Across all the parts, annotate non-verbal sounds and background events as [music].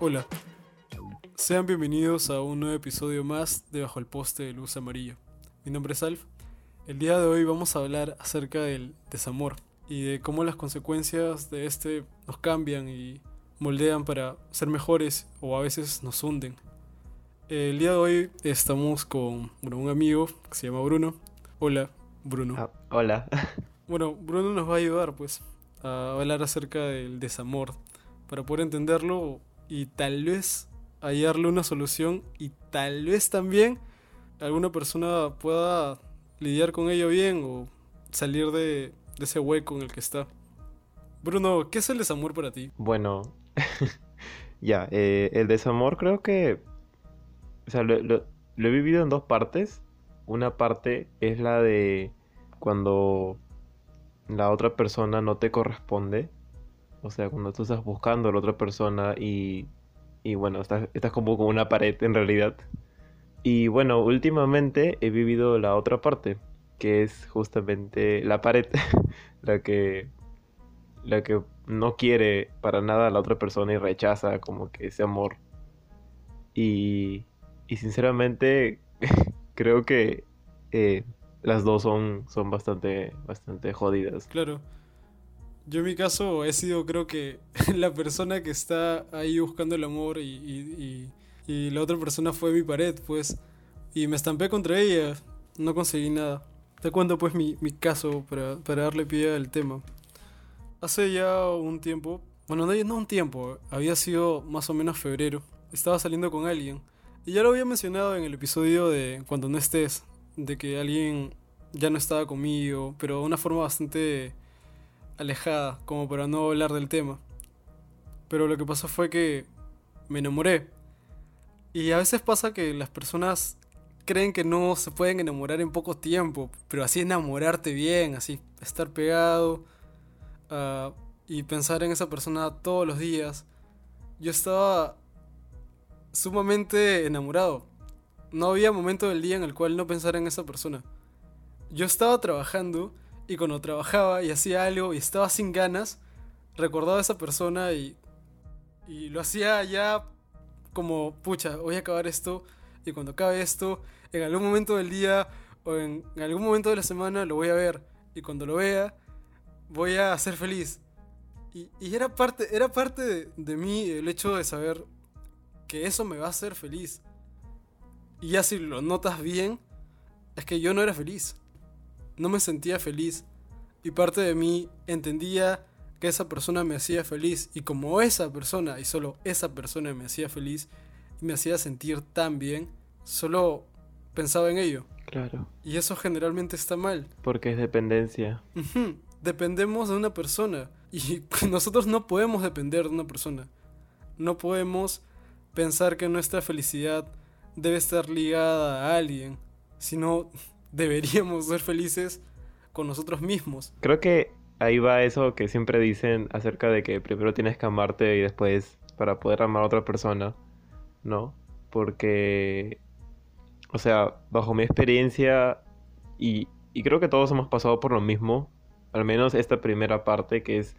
Hola, sean bienvenidos a un nuevo episodio más de Bajo el Poste de Luz Amarillo. Mi nombre es Alf. El día de hoy vamos a hablar acerca del desamor y de cómo las consecuencias de este nos cambian y moldean para ser mejores o a veces nos hunden. El día de hoy estamos con un amigo que se llama Bruno. Hola, Bruno. Ah, hola. [laughs] Bueno, Bruno nos va a ayudar pues a hablar acerca del desamor para poder entenderlo y tal vez hallarle una solución y tal vez también alguna persona pueda lidiar con ello bien o salir de, de ese hueco en el que está. Bruno, ¿qué es el desamor para ti? Bueno, [laughs] ya, eh, el desamor creo que... O sea, lo, lo- lo he vivido en dos partes. Una parte es la de cuando la otra persona no te corresponde. O sea, cuando tú estás buscando a la otra persona y, y bueno, estás, estás como con una pared en realidad. Y bueno, últimamente he vivido la otra parte, que es justamente la pared, [laughs] la que, la que no quiere para nada a la otra persona y rechaza como que ese amor. Y, y sinceramente [laughs] creo que eh, las dos son, son bastante, bastante jodidas. Claro. Yo en mi caso he sido creo que [laughs] la persona que está ahí buscando el amor y, y- y- la otra persona fue mi pared, pues. Y me estampé contra ella. No conseguí nada. Te cuento pues mi, mi caso para, para darle pie al tema. Hace ya un tiempo, bueno, no, no un tiempo, había sido más o menos febrero. Estaba saliendo con alguien. Y ya lo había mencionado en el episodio de Cuando no estés, de que alguien ya no estaba conmigo, pero de una forma bastante alejada, como para no hablar del tema. Pero lo que pasó fue que me enamoré. Y a veces pasa que las personas creen que no se pueden enamorar en poco tiempo, pero así enamorarte bien, así estar pegado ah, y pensar en esa persona todos los días. Yo estaba sumamente enamorado. No había momento del día en el cual no pensara en esa persona. Yo estaba trabajando y cuando trabajaba y hacía algo y estaba sin ganas, recordaba a esa persona y, y lo hacía ya como, pucha, voy a acabar esto y cuando acabe esto, en algún momento del día o en, algún momento de la semana lo voy a ver y cuando lo vea voy a ser feliz. Y, y era parte, era parte de, de mí el hecho de saber que eso me va a hacer feliz. Y ya si lo notas bien, es que yo no era feliz. No me sentía feliz. Y parte de mí entendía que esa persona me hacía feliz. Y como esa persona, y solo esa persona me hacía feliz, y me hacía sentir tan bien, solo pensaba en ello. Claro. Y eso generalmente está mal. Porque es dependencia. Dependemos de una persona. Y [laughs] nosotros no podemos depender de una persona. No podemos pensar que nuestra felicidad debe estar ligada a alguien. Sino [laughs] deberíamos ser felices con nosotros mismos. Creo que ahí va eso que siempre dicen acerca de que primero tienes que amarte y después para poder amar a otra persona, ¿no? Porque, o sea, bajo mi experiencia, y, y creo que todos hemos pasado por lo mismo, al menos esta primera parte que es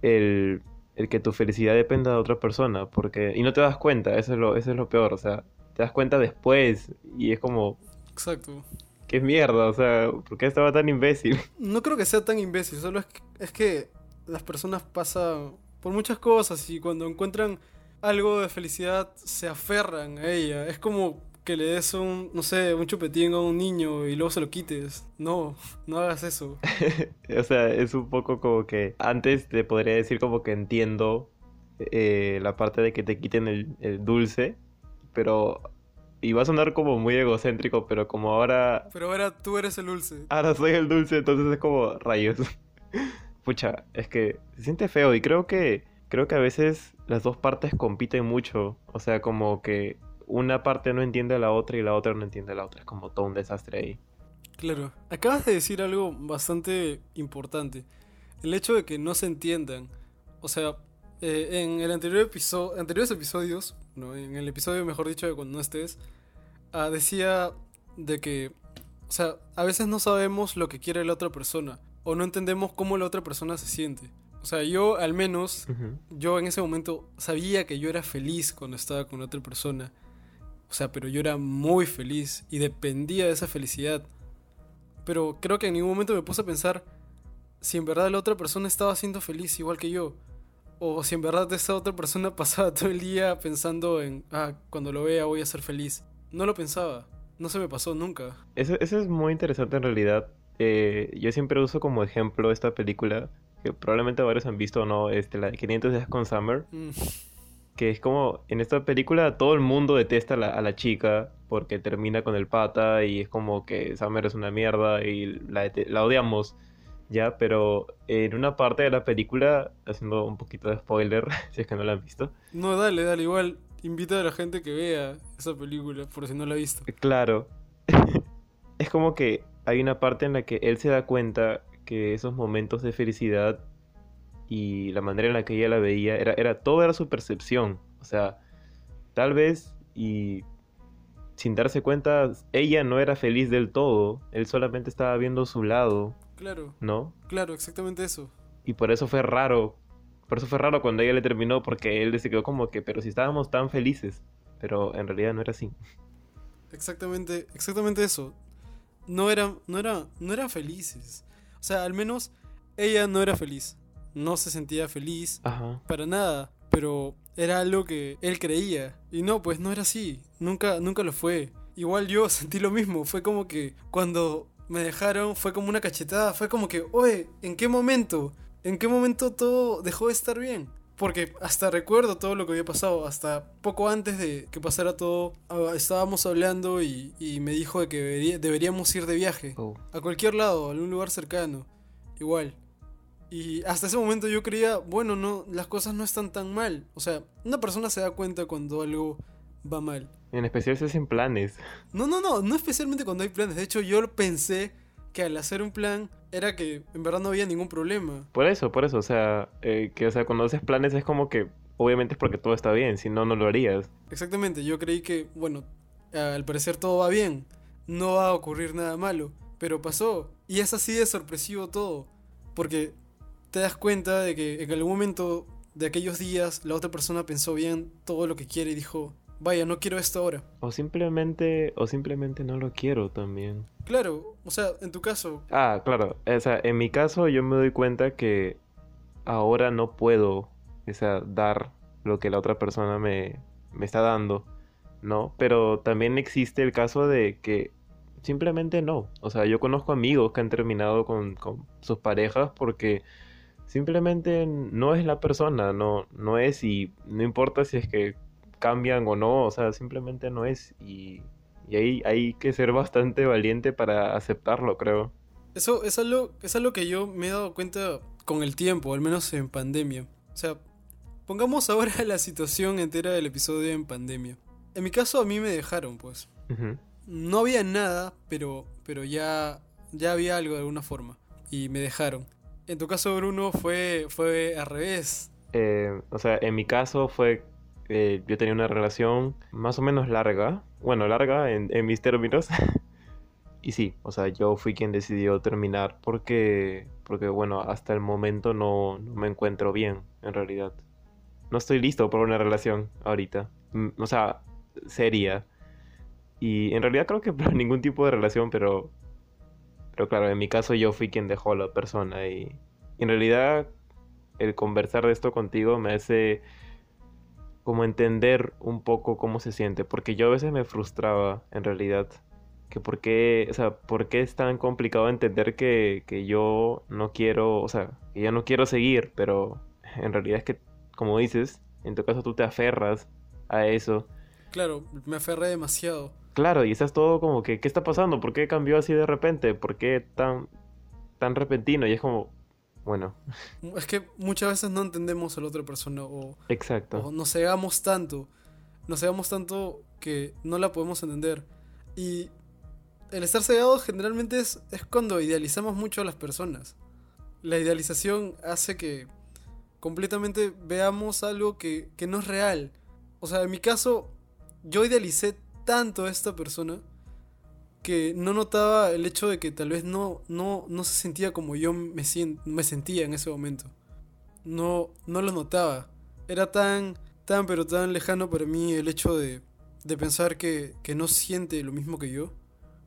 el, el que tu felicidad dependa de otra persona, porque, y no te das cuenta, eso es lo, eso es lo peor, o sea, te das cuenta después y es como, Exacto. qué mierda, o sea, ¿por qué estaba tan imbécil? [laughs] No creo que sea tan imbécil, solo es que, es que las personas pasan por muchas cosas y cuando encuentran algo de felicidad se aferran a ella. Es como que le des un, no sé, un chupetín a un niño y luego se lo quites. No, no hagas eso. [laughs] O sea, es un poco como que antes te podría decir como que entiendo eh, la parte de que te quiten el, el dulce, pero... Y va a sonar como muy egocéntrico, pero como ahora... Pero ahora tú eres el dulce. Ahora soy el dulce, entonces es como rayos. [laughs] Pucha, es que se siente feo y creo que... Creo que a veces las dos partes compiten mucho. O sea, como que una parte no entiende a la otra y la otra no entiende a la otra. Es como todo un desastre ahí. Claro. Acabas de decir algo bastante importante. El hecho de que no se entiendan. O sea, eh, en el anterior episodio, anteriores episodios, no, en el episodio mejor dicho de cuando no estés, ah, decía de que, o sea, a veces no sabemos lo que quiere la otra persona o no entendemos cómo la otra persona se siente. O sea, yo al menos, yo en ese momento sabía que yo era feliz cuando estaba con otra persona. O sea, pero yo era muy feliz y dependía de esa felicidad. Pero creo que en ningún momento me puse a pensar si en verdad la otra persona estaba siendo feliz igual que yo. O si en verdad esa otra persona [laughs] pasaba todo el día pensando en, ah, cuando lo vea voy a ser feliz. No lo pensaba. No se me pasó nunca. Eso, eso es muy interesante en realidad. Eh, yo siempre uso como ejemplo esta película, que probablemente varios han visto o no, este, la de 500 días con Summer, Mm, que es como, en esta película todo el mundo detesta a la, a la chica porque termina con el pata y es como que Summer es una mierda y la, la odiamos, ya, pero en una parte de la película, haciendo un poquito de spoiler, [laughs] si es que no la han visto, No, dale, dale, igual. Invita a la gente que vea esa película, por si no la ha visto. Claro. [laughs] es como que hay una parte en la que él se da cuenta que esos momentos de felicidad y la manera en la que ella la veía, era, era, todo era su percepción. O sea, tal vez y sin darse cuenta, ella no era feliz del todo. Él solamente estaba viendo su lado, Claro, ¿no? claro, exactamente eso. Y por eso fue raro. Por eso fue raro cuando ella le terminó, porque él se quedó como que, pero si estábamos tan felices. Pero en realidad no era así. Exactamente, exactamente eso. No eran, no era, no eran felices. O sea, al menos ella no era feliz. No se sentía feliz Ajá. para nada. Pero era algo que él creía. Y no, pues no era así. Nunca, nunca lo fue. Igual yo [laughs] sentí lo mismo. Fue como que cuando me dejaron fue como una cachetada. Fue como que, oye, ¿en qué momento? ¿En qué momento todo dejó de estar bien? Porque hasta recuerdo todo lo que había pasado. Hasta poco antes de que pasara todo, ah, estábamos hablando y, y me dijo de que debería- deberíamos ir de viaje. Oh. A cualquier lado, a algún lugar cercano. Igual. Y hasta ese momento yo creía, bueno, no, las cosas no están tan mal. O sea, una persona se da cuenta cuando algo va mal. En especial si hacen planes. No, no, no, no especialmente cuando hay planes. De hecho, yo pensé que al hacer un plan era que en verdad no había ningún problema. Por eso, por eso. O sea, eh, que o sea, cuando haces planes es como que obviamente es porque todo está bien, si no, no lo harías. Exactamente, yo creí que, bueno, al parecer todo va bien. No va a ocurrir nada malo. Pero pasó. Y es así de sorpresivo todo. Porque te das cuenta de que en algún momento de aquellos días la otra persona pensó bien todo lo que quiere y dijo, vaya, no quiero esto ahora. O simplemente, o simplemente no lo quiero también. Claro, o sea, en tu caso, Ah, claro. O sea, en mi caso yo me doy cuenta que ahora no puedo, o sea, dar lo que la otra persona me, me está dando, ¿no? Pero también existe el caso de que simplemente no. O sea, yo conozco amigos que han terminado con, con sus parejas porque simplemente no es la persona, no, no es y no importa si es que cambian o no, o sea, simplemente no es y, y ahí hay que ser bastante valiente para aceptarlo, creo. eso es algo, es algo que yo me he dado cuenta con el tiempo, al menos en pandemia. O sea, pongamos ahora [laughs] la situación entera del episodio en pandemia. En mi caso a mí me dejaron, pues. No había nada, pero, pero ya, ya había algo de alguna forma. Y me dejaron. En tu caso, Bruno, fue, fue al revés. Eh, o sea, en mi caso fue, eh, yo tenía una relación más o menos larga, bueno, larga en, en mis términos. [laughs] Y sí, o sea, yo fui quien decidió terminar porque, porque bueno, hasta el momento no, no me encuentro bien, en realidad. No estoy listo para una relación ahorita. Mm, O sea, seria. Y en realidad creo que [laughs] para ningún tipo de relación, pero, pero claro, en mi caso yo fui quien dejó a la persona y, en realidad el conversar de esto contigo me hace como entender un poco cómo se siente, porque yo a veces me frustraba en realidad, que por qué, o sea, por qué es tan complicado entender que, que yo no quiero, o sea, que ya no quiero seguir, pero en realidad es que, como dices, en tu caso tú te aferras a eso. Claro, me aferré demasiado. Claro, y estás todo como que, ¿qué está pasando? ¿Por qué cambió así de repente? ¿Por qué tan, tan repentino? Y es como, bueno, Es que muchas veces no entendemos a la otra persona o, exacto. o nos cegamos tanto. Nos cegamos tanto que no la podemos entender. Y el estar cegado generalmente es, es cuando idealizamos mucho a las personas. La idealización hace que completamente veamos algo que, que no es real. O sea, en mi caso, yo idealicé tanto a esta persona que no notaba el hecho de que tal vez no, no, no se sentía como yo me, me sentía en ese momento. No, no lo notaba. Era tan, tan, pero tan lejano para mí el hecho de, de pensar que, que no siente lo mismo que yo,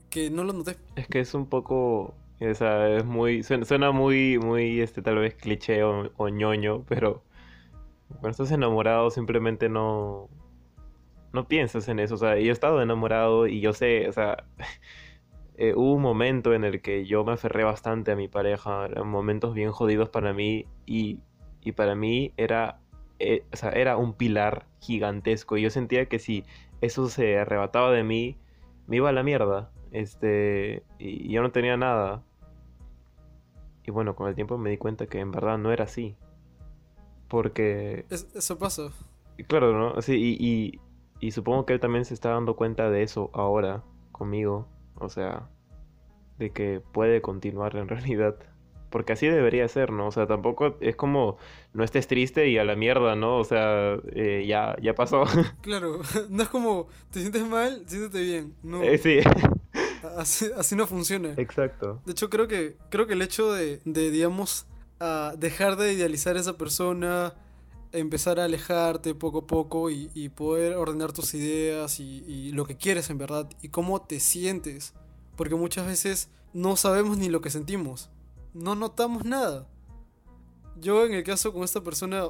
que no lo noté. Es que es un poco o es muy. Suena, muy, muy, este, tal vez cliché o, ñoño, pero cuando estás enamorado simplemente no. No piensas en eso. O sea, yo he estado enamorado y yo sé, o sea. [laughs] Eh, hubo un momento en el que yo me aferré bastante a mi pareja. Eran momentos bien jodidos para mí. Y, y para mí era. Eh, o sea, era un pilar gigantesco. Y yo sentía que si eso se arrebataba de mí, me iba a la mierda. Este, y yo no tenía nada. Y bueno, con el tiempo me di cuenta que en verdad no era así. Porque... eso pasa. Claro, ¿no? Sí, y, y, supongo que él también se está dando cuenta de eso ahora conmigo. O sea, de que puede continuar en [laughs] realidad. Porque así debería ser, ¿no? O sea, tampoco es como no estés triste y a la mierda, ¿no? O sea, eh, ya, ya pasó. [laughs] Claro, [laughs] no es como te sientes mal, siéntete bien. No. Eh, sí. Así, no funciona. Exacto. De hecho, creo que, creo que el hecho de, digamos, dejar de idealizar a esa persona, empezar a alejarte poco a poco y, poder ordenar tus ideas y, lo que quieres en verdad y cómo te sientes. Porque muchas veces no sabemos ni lo que sentimos. No notamos nada. Yo en el caso con esta persona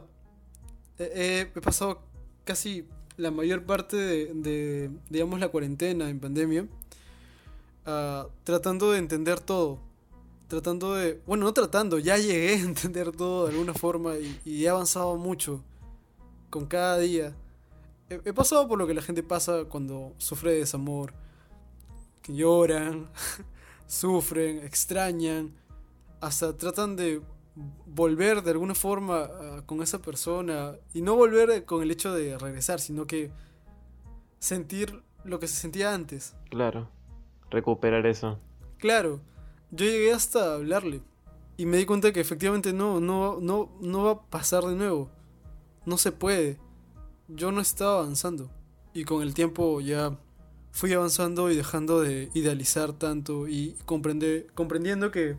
he, pasado casi la mayor parte de, digamos, la cuarentena en pandemia Ah, tratando de entender todo. Tratando de... Bueno, no tratando, ya llegué a [laughs] entender todo de alguna forma y, he avanzado mucho con cada día. He, pasado por lo que la gente pasa cuando sufre de desamor. Que lloran, [laughs] sufren, extrañan, hasta tratan de volver de alguna forma ah, con esa persona. Y no volver con el hecho de regresar, sino que sentir lo que se sentía antes. Claro recuperar eso. Claro, yo llegué hasta hablarle y me di cuenta que efectivamente no, no, no, no va a pasar de nuevo. No se puede. Yo no estaba avanzando y con el tiempo ya fui avanzando y dejando de idealizar tanto y comprender, comprendiendo que,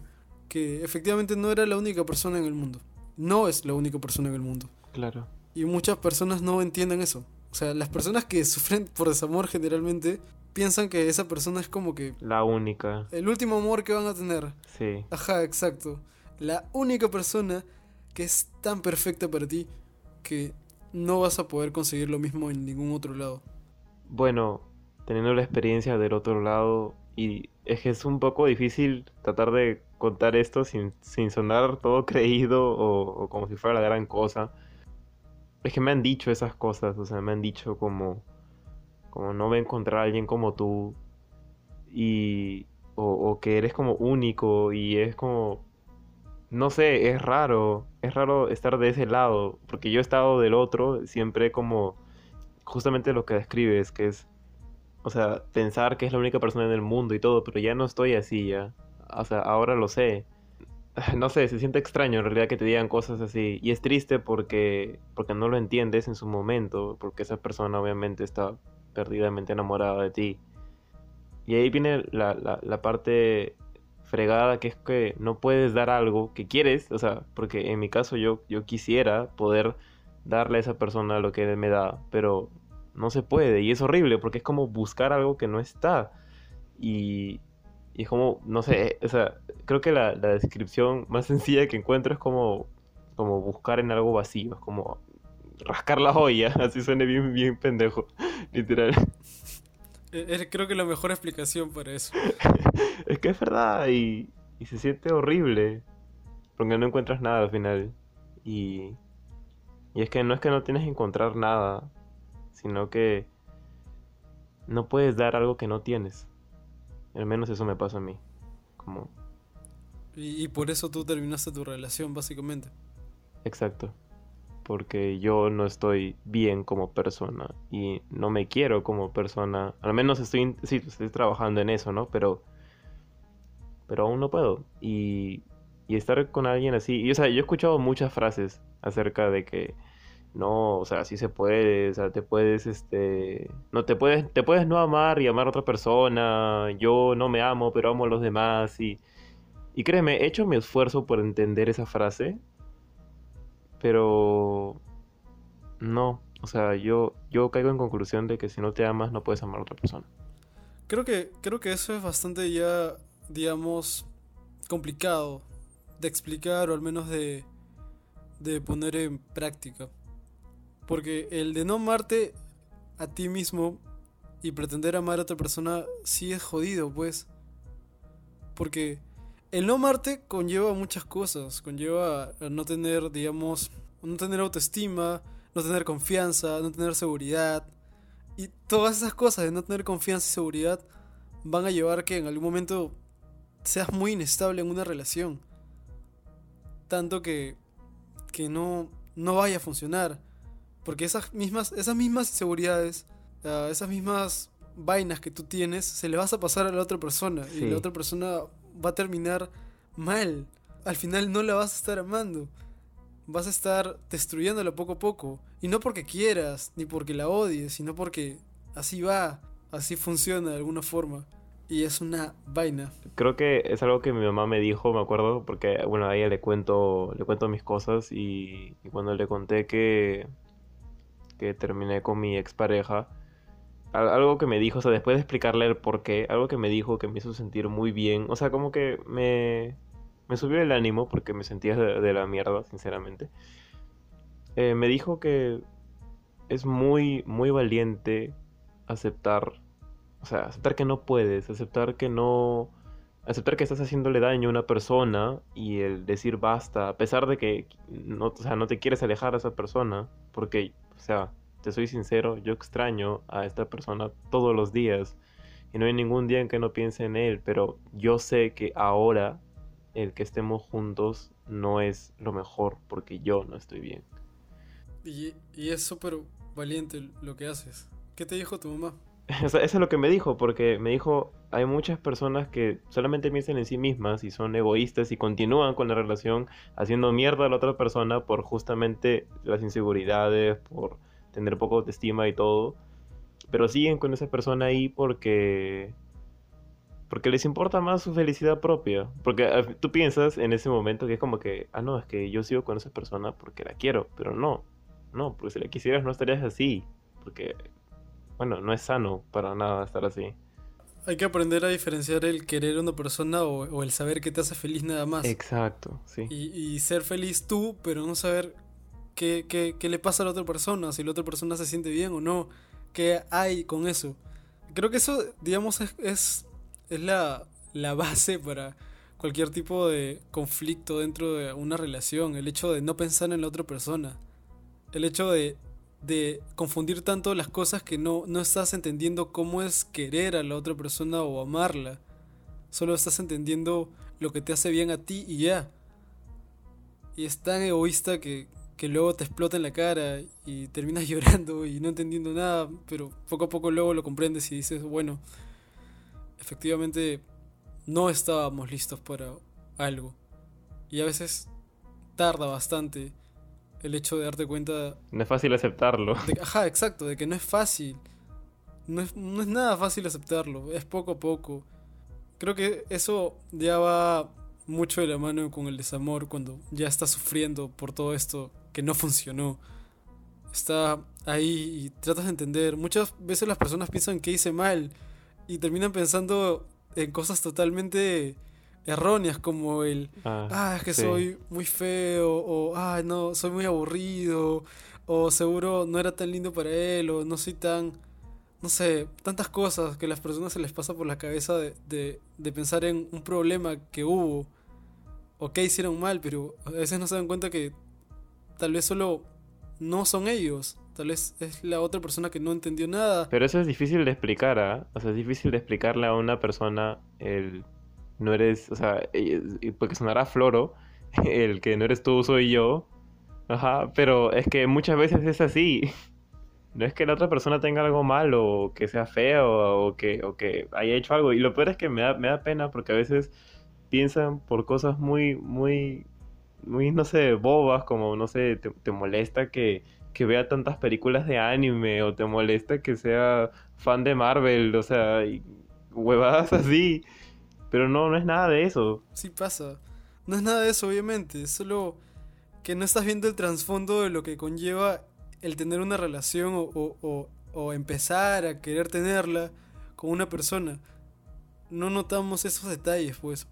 que efectivamente no era la única persona en el mundo. No es la única persona en el mundo. Claro. Y muchas personas no entienden eso. O sea, las personas que sufren por desamor generalmente piensan que esa persona es como que... La única. El último amor que van a tener. Sí. Ajá, exacto. La única persona que es tan perfecta para ti que no vas a poder conseguir lo mismo en ningún otro lado. Bueno, teniendo la experiencia del otro lado, y es que es un poco difícil tratar de contar esto sin, sin sonar todo creído o, o como si fuera la gran cosa. Es que me han dicho esas cosas, o sea, me han dicho como como no va a encontrar a alguien como tú y o, que eres como único y es como no sé, es raro, es raro estar de ese lado, porque yo he estado del otro, siempre como justamente lo que describes, que es, o sea, pensar que es la única persona en el mundo y todo, pero ya no estoy así ya, o sea, ahora lo sé. [laughs] No sé, se siente extraño en realidad que te digan cosas así. Y es triste porque, porque no lo entiendes en su momento, porque esa persona obviamente está perdidamente enamorada de ti. Y ahí viene la, la, parte fregada que es que no puedes dar algo que quieres, o sea, porque en mi caso yo, yo quisiera poder darle a esa persona lo que me da, pero no se puede y es horrible porque es como buscar algo que no está y, y es como, no sé, o sea, creo que la, la, descripción más [laughs] sencilla que encuentro es como, como buscar en algo vacío, es como rascar la joya, [laughs] así suene bien, bien pendejo, [laughs] literal. Eh, creo que la mejor explicación para eso. [laughs] es que es verdad y, y, se siente horrible porque no encuentras nada al final. Y, y es que no es que no tienes que encontrar nada, sino que no puedes dar algo que no tienes. Al menos eso me pasa a mí. Como... Y, y por eso tú terminaste tu relación, básicamente. Exacto porque yo no estoy bien como persona y no me quiero como persona. Al menos estoy, sí, estoy trabajando en eso, ¿no? Pero, pero aún no puedo. Y, y estar con alguien así, y o sea, yo he escuchado muchas frases acerca de que no, o sea, sí se puede, o sea, te puedes, este, no te puedes, te puedes no amar y amar a otra persona, yo no me amo, pero amo a los demás, y, y créeme, he hecho mi esfuerzo por entender esa frase, pero no, o sea, yo, yo caigo en conclusión de que si no te amas no puedes amar a otra persona. Creo que, creo que eso es bastante ya, digamos, complicado de explicar o al menos de, de poner en práctica. Porque el de no amarte a ti mismo y pretender amar a otra persona sí es jodido, pues. Porque el no amarte conlleva muchas cosas. Conlleva a no tener, digamos, no tener autoestima, no tener confianza, no tener seguridad. Y todas esas cosas de no tener confianza y seguridad van a llevar que en algún momento seas muy inestable en una relación. Tanto que, que no, no vaya a funcionar. Porque esas mismas, esas mismas inseguridades, uh, esas mismas vainas que tú tienes, se le vas a pasar a la otra persona. Sí. Y la otra persona va a terminar mal. Al final no la vas a estar amando. Vas a estar destruyéndola poco a poco. Y no porque quieras, ni porque la odies, sino porque así va, así funciona de alguna forma. Y es una vaina. Creo que es algo que mi mamá me dijo, me acuerdo, porque bueno, a ella le cuento, le cuento mis cosas y, y cuando le conté que, que terminé con mi expareja, algo que me dijo, o sea, después de explicarle el por qué, algo que me dijo que me hizo sentir muy bien, o sea, como que me, me subió el ánimo porque me sentía de, la mierda, sinceramente. Eh, me dijo que es muy, muy valiente aceptar, o sea, aceptar que no puedes, aceptar que no, aceptar que estás haciéndole daño a una persona y el decir basta, a pesar de que no, o sea, no te quieres alejar a esa persona, porque, o sea, te soy sincero, yo extraño a esta persona todos los días y no hay ningún día en que no piense en él, pero yo sé que ahora el que estemos juntos no es lo mejor porque yo no estoy bien. Y, y es súper valiente lo que haces. ¿Qué te dijo tu mamá? [laughs] Eso es lo que me dijo, porque me dijo, hay muchas personas que solamente piensan en sí mismas y son egoístas y continúan con la relación haciendo mierda a la otra persona por justamente las inseguridades, por tener poca autoestima y todo, pero siguen con esa persona ahí porque porque les importa más su felicidad propia, porque ah, tú piensas en ese momento que es como que, ah, no, es que yo sigo con esa persona porque la quiero, pero no, no, porque si la quisieras no estarías así, porque bueno, no es sano para nada estar así. Hay que aprender a diferenciar el querer a una persona o, o el saber que te hace feliz nada más. Exacto, sí. Y, y ser feliz tú, pero no saber qué, le pasa a la otra persona, si la otra persona se siente bien o no, qué hay con eso. Creo que eso, digamos, es, es, es la, la base para cualquier tipo de conflicto dentro de una relación, el hecho de no pensar en la otra persona, el hecho de, de confundir tanto las cosas que no, no estás entendiendo cómo es querer a la otra persona o amarla, solo estás entendiendo lo que te hace bien a ti y ya. Y es tan egoísta que, que luego te explota en la cara y terminas [laughs] llorando y no entendiendo nada, pero poco a poco luego lo comprendes y dices, bueno, efectivamente no estábamos listos para algo. Y a veces tarda bastante el hecho de darte cuenta No es fácil aceptarlo. de ajá, exacto, de que no es fácil. No es, no es nada fácil aceptarlo, es poco a poco. Creo que eso ya va mucho de la mano con el desamor cuando ya estás sufriendo por todo esto que no funcionó. Está ahí y tratas de entender. Muchas veces las personas piensan que hice mal y terminan pensando en cosas totalmente erróneas como el Ah, ah, es que sí. soy muy feo, o ah, no, soy muy aburrido, o seguro no era tan lindo para él, o no soy tan, no sé, tantas cosas que a las personas se les pasa por la cabeza de, de, de pensar en un problema que hubo, o que hicieron mal, pero a veces no se dan cuenta que tal vez solo no son ellos, tal vez es la otra persona que no entendió nada. Pero eso es difícil de explicar, ¿ah? O sea, es difícil de explicarle a una persona el no eres, o sea, eh, porque sonará floro, [laughs] el que no eres tú, soy yo. Ajá, pero es que muchas veces es así. [laughs] No es que la otra persona tenga algo malo, o que sea feo, o que, o que haya hecho algo. Y lo peor es que me da, me da pena porque a veces piensan por cosas muy, muy, muy, no sé, bobas, como, no sé, te, molesta que, que vea tantas películas de anime o te molesta que sea fan de Marvel, o sea, huevadas [laughs] así. Pero no, no es nada de eso. Sí pasa. No es nada de eso, obviamente. Es solo que no estás viendo el trasfondo de lo que conlleva el tener una relación o, o, o, o empezar a querer tenerla con una persona. No notamos esos detalles, pues.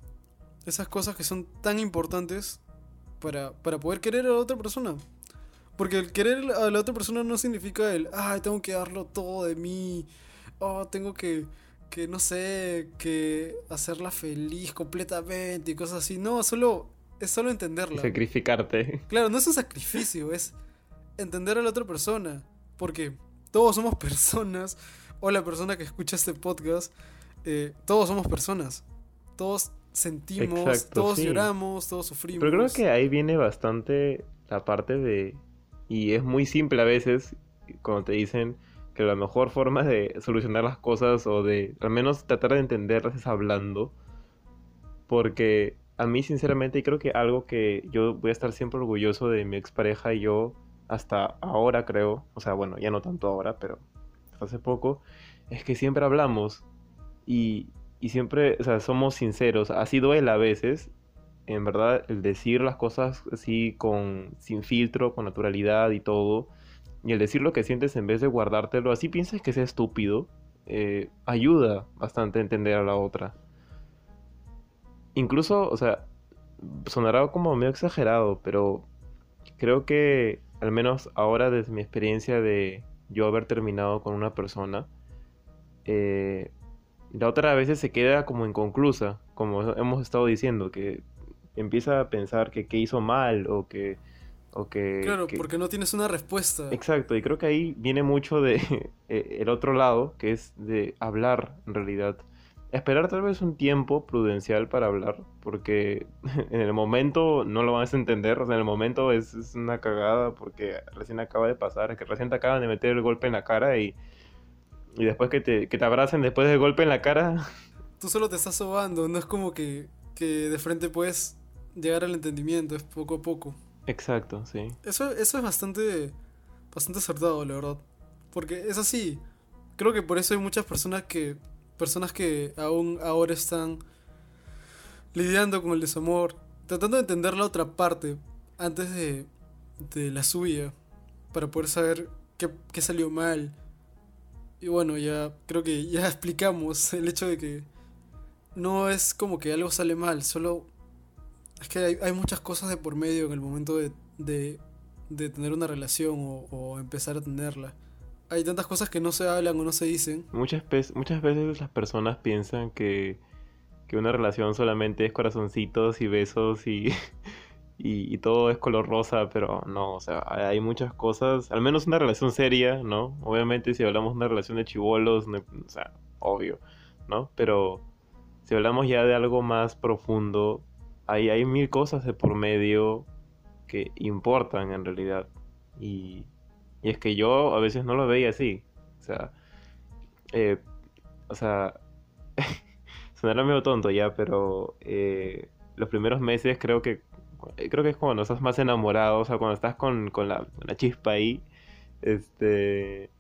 Esas cosas que son tan importantes para, para poder querer a la otra persona. Porque el querer a la otra persona no significa el, ay, tengo que darlo todo de mí. Oh, tengo que, que no sé, que hacerla feliz completamente y cosas así. No, solo es solo entenderla. Sacrificarte. Claro, no es un sacrificio, es entender a la otra persona. Porque todos somos personas, o la persona que escucha este podcast, eh, todos somos personas. Todos sentimos, Exacto, todos sí. lloramos, todos sufrimos. Pero creo que ahí viene bastante la parte de... Y es muy simple a veces cuando te dicen que la mejor forma de solucionar las cosas o de al menos tratar de entenderlas es hablando. Porque a mí sinceramente y creo que algo que yo voy a estar siempre orgulloso de mi expareja y yo hasta ahora creo, o sea, bueno, ya no tanto ahora, pero hace poco, es que siempre hablamos y, y siempre, o sea, somos sinceros. Así duele a veces, en verdad, el decir las cosas así con, sin filtro, con naturalidad y todo, y el decir lo que sientes en vez de guardártelo, así piensas que sea estúpido, eh, ayuda bastante a entender a la otra. Incluso, o sea, sonará como medio exagerado, pero creo que, al menos ahora desde mi experiencia de yo haber terminado con una persona, eh, la otra a veces se queda como inconclusa, como hemos estado diciendo, que empieza a pensar que, que hizo mal o que... O que, Claro, que- porque no tienes una respuesta. Exacto, y creo que ahí viene mucho de [laughs] eh, el otro lado, que es de hablar en realidad. Esperar tal vez un tiempo prudencial para hablar, porque [laughs] en el momento no lo vas a entender, o sea, en el momento es, es una cagada porque recién acaba de pasar, que recién te acaban de meter el golpe en la cara y, y después que te, que te abracen después del golpe en la cara, Tú solo te estás sobando, no es como que, que de frente puedes llegar al entendimiento, es poco a poco. exacto, sí. Eso, eso es bastante, bastante acertado, la verdad. Porque es así. Creo que por eso hay muchas personas que, personas que aún ahora están lidiando con el desamor, tratando de entender la otra parte antes de, de la suya, para poder saber qué, qué salió mal. Y bueno, ya creo que ya [laughs] explicamos el hecho de que no es como que algo sale mal, solo es que hay, hay muchas cosas de por medio en el momento de, de, de tener una relación o, empezar a tenerla. Hay tantas cosas que no se hablan o no se dicen. Muchas, muchas veces las personas piensan que, que una relación solamente es corazoncitos y besos y, [laughs] y, todo es color rosa, pero no, o sea, hay muchas cosas, al menos una relación seria, ¿no? Obviamente si hablamos de una relación de chivolos, no- o sea, obvio, ¿no? Pero si hablamos ya de algo más profundo, hay, hay mil cosas de por medio que importan en realidad. Y, y es que yo a veces no lo veía así. O sea, eh, o sea, [laughs] sonará medio tonto ya, pero eh, los primeros meses creo que creo que es cuando estás más enamorado, o sea, cuando estás con, con la, con chispa ahí, este,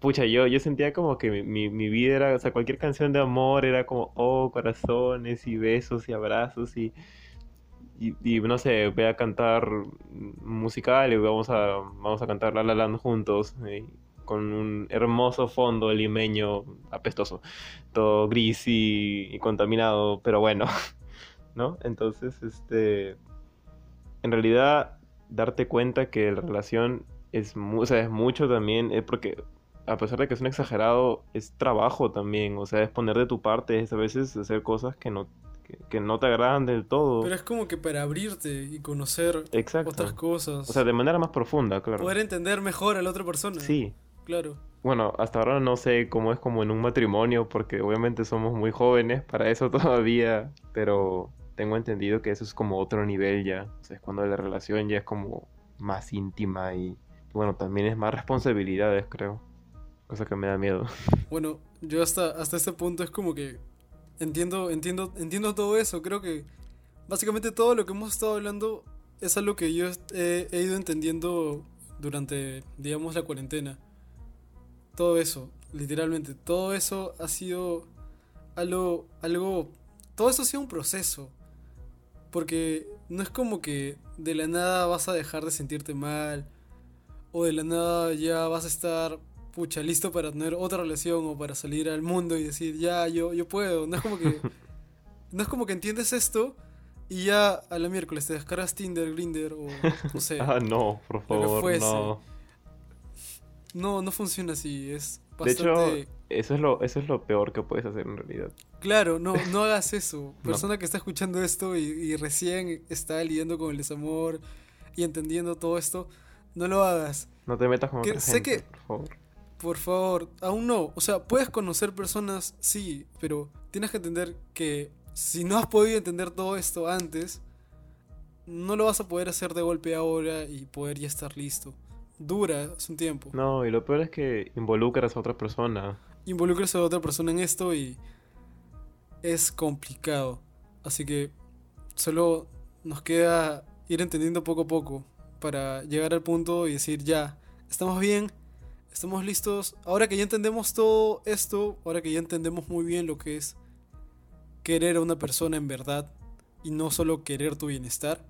pucha, yo, yo sentía como que mi, mi, vida era, o sea, cualquier canción de amor era como, oh, corazones y besos y abrazos y, y, y, no sé, voy a cantar musical y vamos a, vamos a cantar La La Land juntos, eh, con un hermoso fondo limeño apestoso, todo gris y, y contaminado, pero bueno, [laughs] ¿no? Entonces, este, en realidad, darte cuenta que la relación es, mu- o sea, es mucho también, es porque a pesar de que es un exagerado, es trabajo también, o sea, es poner de tu parte, es a veces hacer cosas que no, que, que no te agradan del todo. Pero es como que para abrirte y conocer Exacto. otras cosas. O sea, de manera más profunda, claro. Poder entender mejor a la otra persona. Sí. Claro. Bueno, hasta ahora no sé cómo es como en un matrimonio, porque obviamente somos muy jóvenes para eso [laughs] todavía, pero tengo entendido que eso es como otro nivel ya. Es cuando la relación ya es como más íntima y, bueno, también es más responsabilidades, creo. Cosa que me da miedo. [laughs] Bueno, yo hasta, hasta este punto es como que entiendo, entiendo, entiendo todo eso. Creo que básicamente todo lo que hemos estado hablando es algo que yo he, he ido entendiendo durante, digamos, la cuarentena. Todo eso, literalmente, todo eso ha sido algo, algo, todo eso ha sido un proceso. Porque no es como que de la nada vas a dejar de sentirte mal, o de la nada ya vas a estar, pucha, listo para tener otra relación o para salir al mundo y decir, ya, yo, yo puedo. No es como que, [laughs] no es como que entiendes esto y ya a la miércoles te descargas Tinder, Grinder o no sé. [laughs] ah, no, por favor, no. No, no funciona así, es bastante... De hecho, eso es, lo, eso es lo peor que puedes hacer en realidad. Claro, no, no [laughs] hagas eso. Persona que está escuchando esto y, recién está lidiando con el desamor y entendiendo todo esto, no lo hagas. No te metas con otra sé que, por favor. Por favor, aún no. O sea, puedes conocer personas, sí, pero tienes que entender que si no has podido entender todo esto antes, no lo vas a poder hacer de golpe ahora y poder ya estar listo. Dura, es un tiempo. No, y lo peor es que involucras a otra persona. Involucras a otra persona en esto y es complicado. Así que solo nos queda ir entendiendo poco a poco para llegar al punto y decir ya, estamos bien, estamos listos. Ahora que ya entendemos todo esto, ahora que ya entendemos muy bien lo que es querer a una persona en verdad y no solo querer tu bienestar,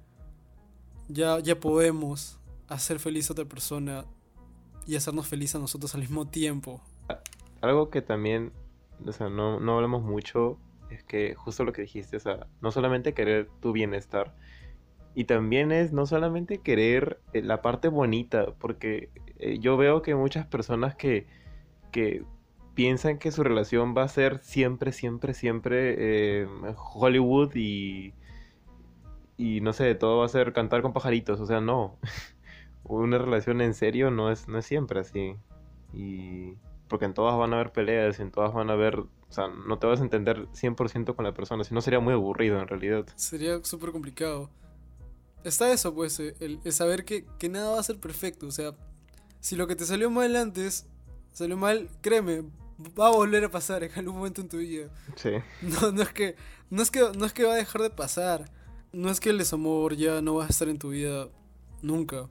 ya, ya podemos hacer feliz a otra persona y hacernos feliz a nosotros al mismo tiempo. Algo que también, o sea, no, no hablamos mucho, es que justo lo que dijiste, o sea, no solamente querer tu bienestar, y también es no solamente querer eh, la parte bonita, porque eh, yo veo que muchas personas que, que piensan que su relación va a ser siempre, siempre, siempre eh, Hollywood y, y no sé, todo va a ser cantar con pajaritos, o sea, no. [laughs] Una relación en serio no es, no es siempre así. Y porque en todas van a haber peleas, en todas van a haber, o sea, no te vas a entender 100% con la persona, si no sería muy aburrido en realidad. Sería súper complicado. Está eso, pues, el, saber que, que nada va a ser perfecto, o sea, si lo que te salió mal antes salió mal, créeme, va a volver a pasar en algún momento en tu vida. Sí. No, no es que, no es que, no es que va a dejar de pasar. No es que el desamor ya no va a estar en tu vida nunca.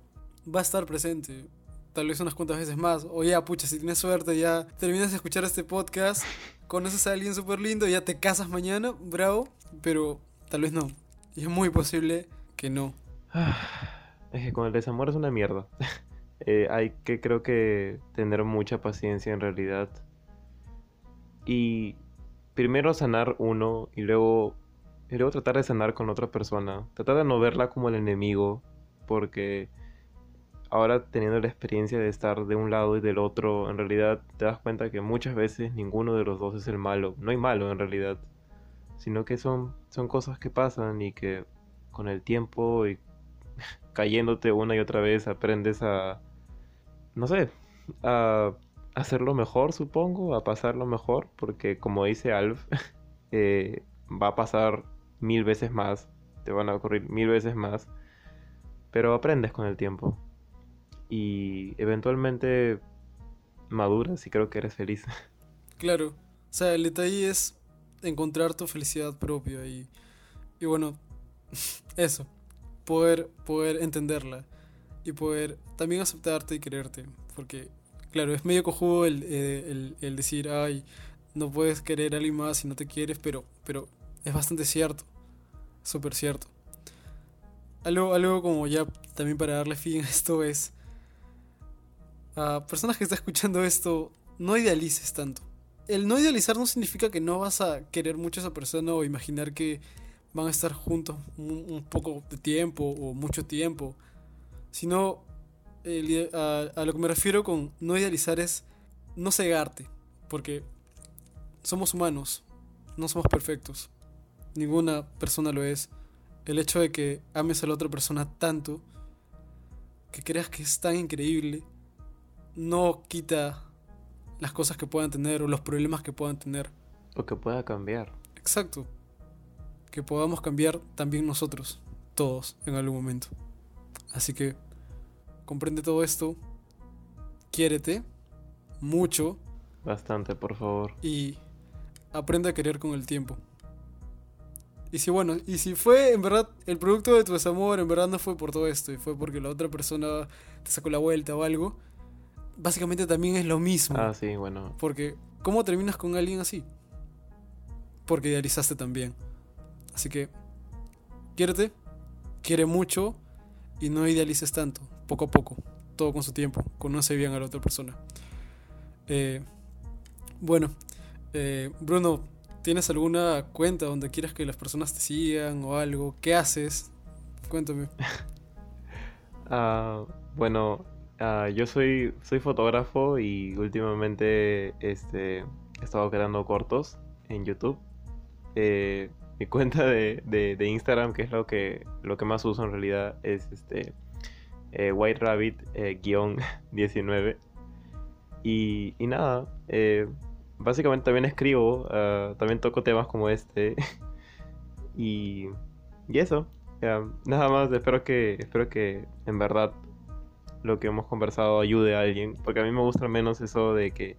Va a estar presente. Tal vez unas cuantas veces más. O ya, pucha, si tienes suerte, ya terminas de escuchar este podcast, conoces a alguien súper lindo, ya te casas mañana, bravo. Pero tal vez no. Y es muy posible que no. Es que con el desamor es una mierda. [laughs] Eh, hay que creo que tener mucha paciencia en realidad. Y primero sanar uno y luego, y luego tratar de sanar con otra persona. Tratar de no verla como el enemigo. Porque ahora teniendo la experiencia de estar de un lado y del otro, en realidad te das cuenta que muchas veces ninguno de los dos es el malo. No hay malo en realidad. Sino que son, son cosas que pasan y que con el tiempo y [laughs] cayéndote una y otra vez aprendes a, no sé, a hacerlo mejor, supongo, a pasarlo mejor, porque como dice Alf, [laughs] eh, va a pasar mil veces más, te van a ocurrir mil veces más, pero aprendes con el tiempo y eventualmente maduras y creo que eres feliz. [laughs] Claro, o sea, el detalle es encontrar tu felicidad propia y, y bueno, [laughs] eso, poder, poder entenderla y poder también aceptarte y quererte. Porque, claro, es medio cojudo el, eh, el, decir, ay, no puedes querer a alguien más si no te quieres, pero, pero es bastante cierto, súper cierto. Algo, algo como ya también para darle fin [laughs] a esto es, a personas que están escuchando esto, no idealices tanto. El no idealizar no significa que no vas a querer mucho a esa persona o imaginar que van a estar juntos un, poco de tiempo o mucho tiempo, sino a, lo que me refiero con no idealizar es no cegarte, porque somos humanos, no somos perfectos, ninguna persona lo es. El hecho de que ames a la otra persona tanto, que creas que es tan increíble, no quita las cosas que puedan tener o los problemas que puedan tener. O que pueda cambiar. Exacto que podamos cambiar también nosotros, todos, en algún momento. Así que comprende todo esto, quiérete mucho. Bastante, por favor. Y aprende a querer con el tiempo. Y si bueno, y si fue en verdad el producto de tu desamor, en verdad no fue por todo esto, y fue porque la otra persona te sacó la vuelta o algo, básicamente también es lo mismo. Ah, sí, bueno. Porque, ¿cómo terminas con alguien así? Porque idealizaste también. Así que, quiérete, quiere mucho y no idealices tanto, poco a poco, todo con su tiempo, conoce bien a la otra persona. Eh, bueno, eh, Bruno, ¿tienes alguna cuenta donde quieras que las personas te sigan o algo? ¿Qué haces? Cuéntame. [laughs] Ah, bueno, ah, yo soy, soy fotógrafo y últimamente este, he estado creando cortos en YouTube. Eh, mi [laughs] cuenta de, de, Instagram, que es lo que, lo que más uso en realidad, es este eh, White Rabbit 19. Y, y nada, eh, básicamente también escribo, ah, también toco temas como este. [laughs] y, y eso. nada más, espero que, espero que en verdad lo que hemos conversado ayude a alguien. Porque a mí me gusta menos eso de que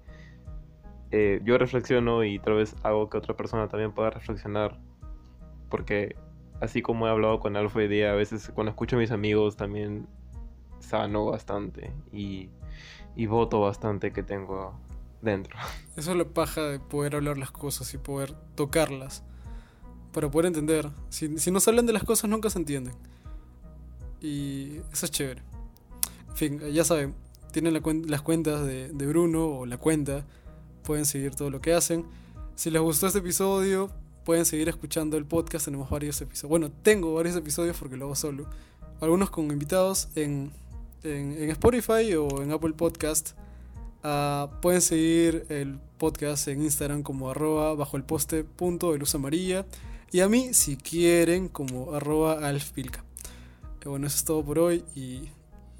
eh, yo reflexiono y tal vez hago que otra persona también pueda reflexionar. Porque así como he hablado con Alfa y Día, a veces cuando escucho a mis amigos también sano bastante y, y voto bastante que tengo dentro. [laughs] Eso es la paja de poder hablar las cosas y poder tocarlas. Para poder entender. Si, si no se hablan de las cosas nunca se entienden. Y eso es chévere. Fin, ya saben, tienen las cuentas de, Bruno o la cuenta. Pueden seguir todo lo que hacen. Si les gustó este episodio, pueden seguir escuchando el podcast. Tenemos varios episodios. Bueno, tengo varios episodios porque lo hago solo. Algunos con invitados en, en, Spotify o en Apple Podcast. Uh, pueden seguir el podcast en Instagram como arroba bajo el poste punto de luz amarilla. Y a mí, si quieren, como arroba alfpilca. bueno, eso es todo por hoy y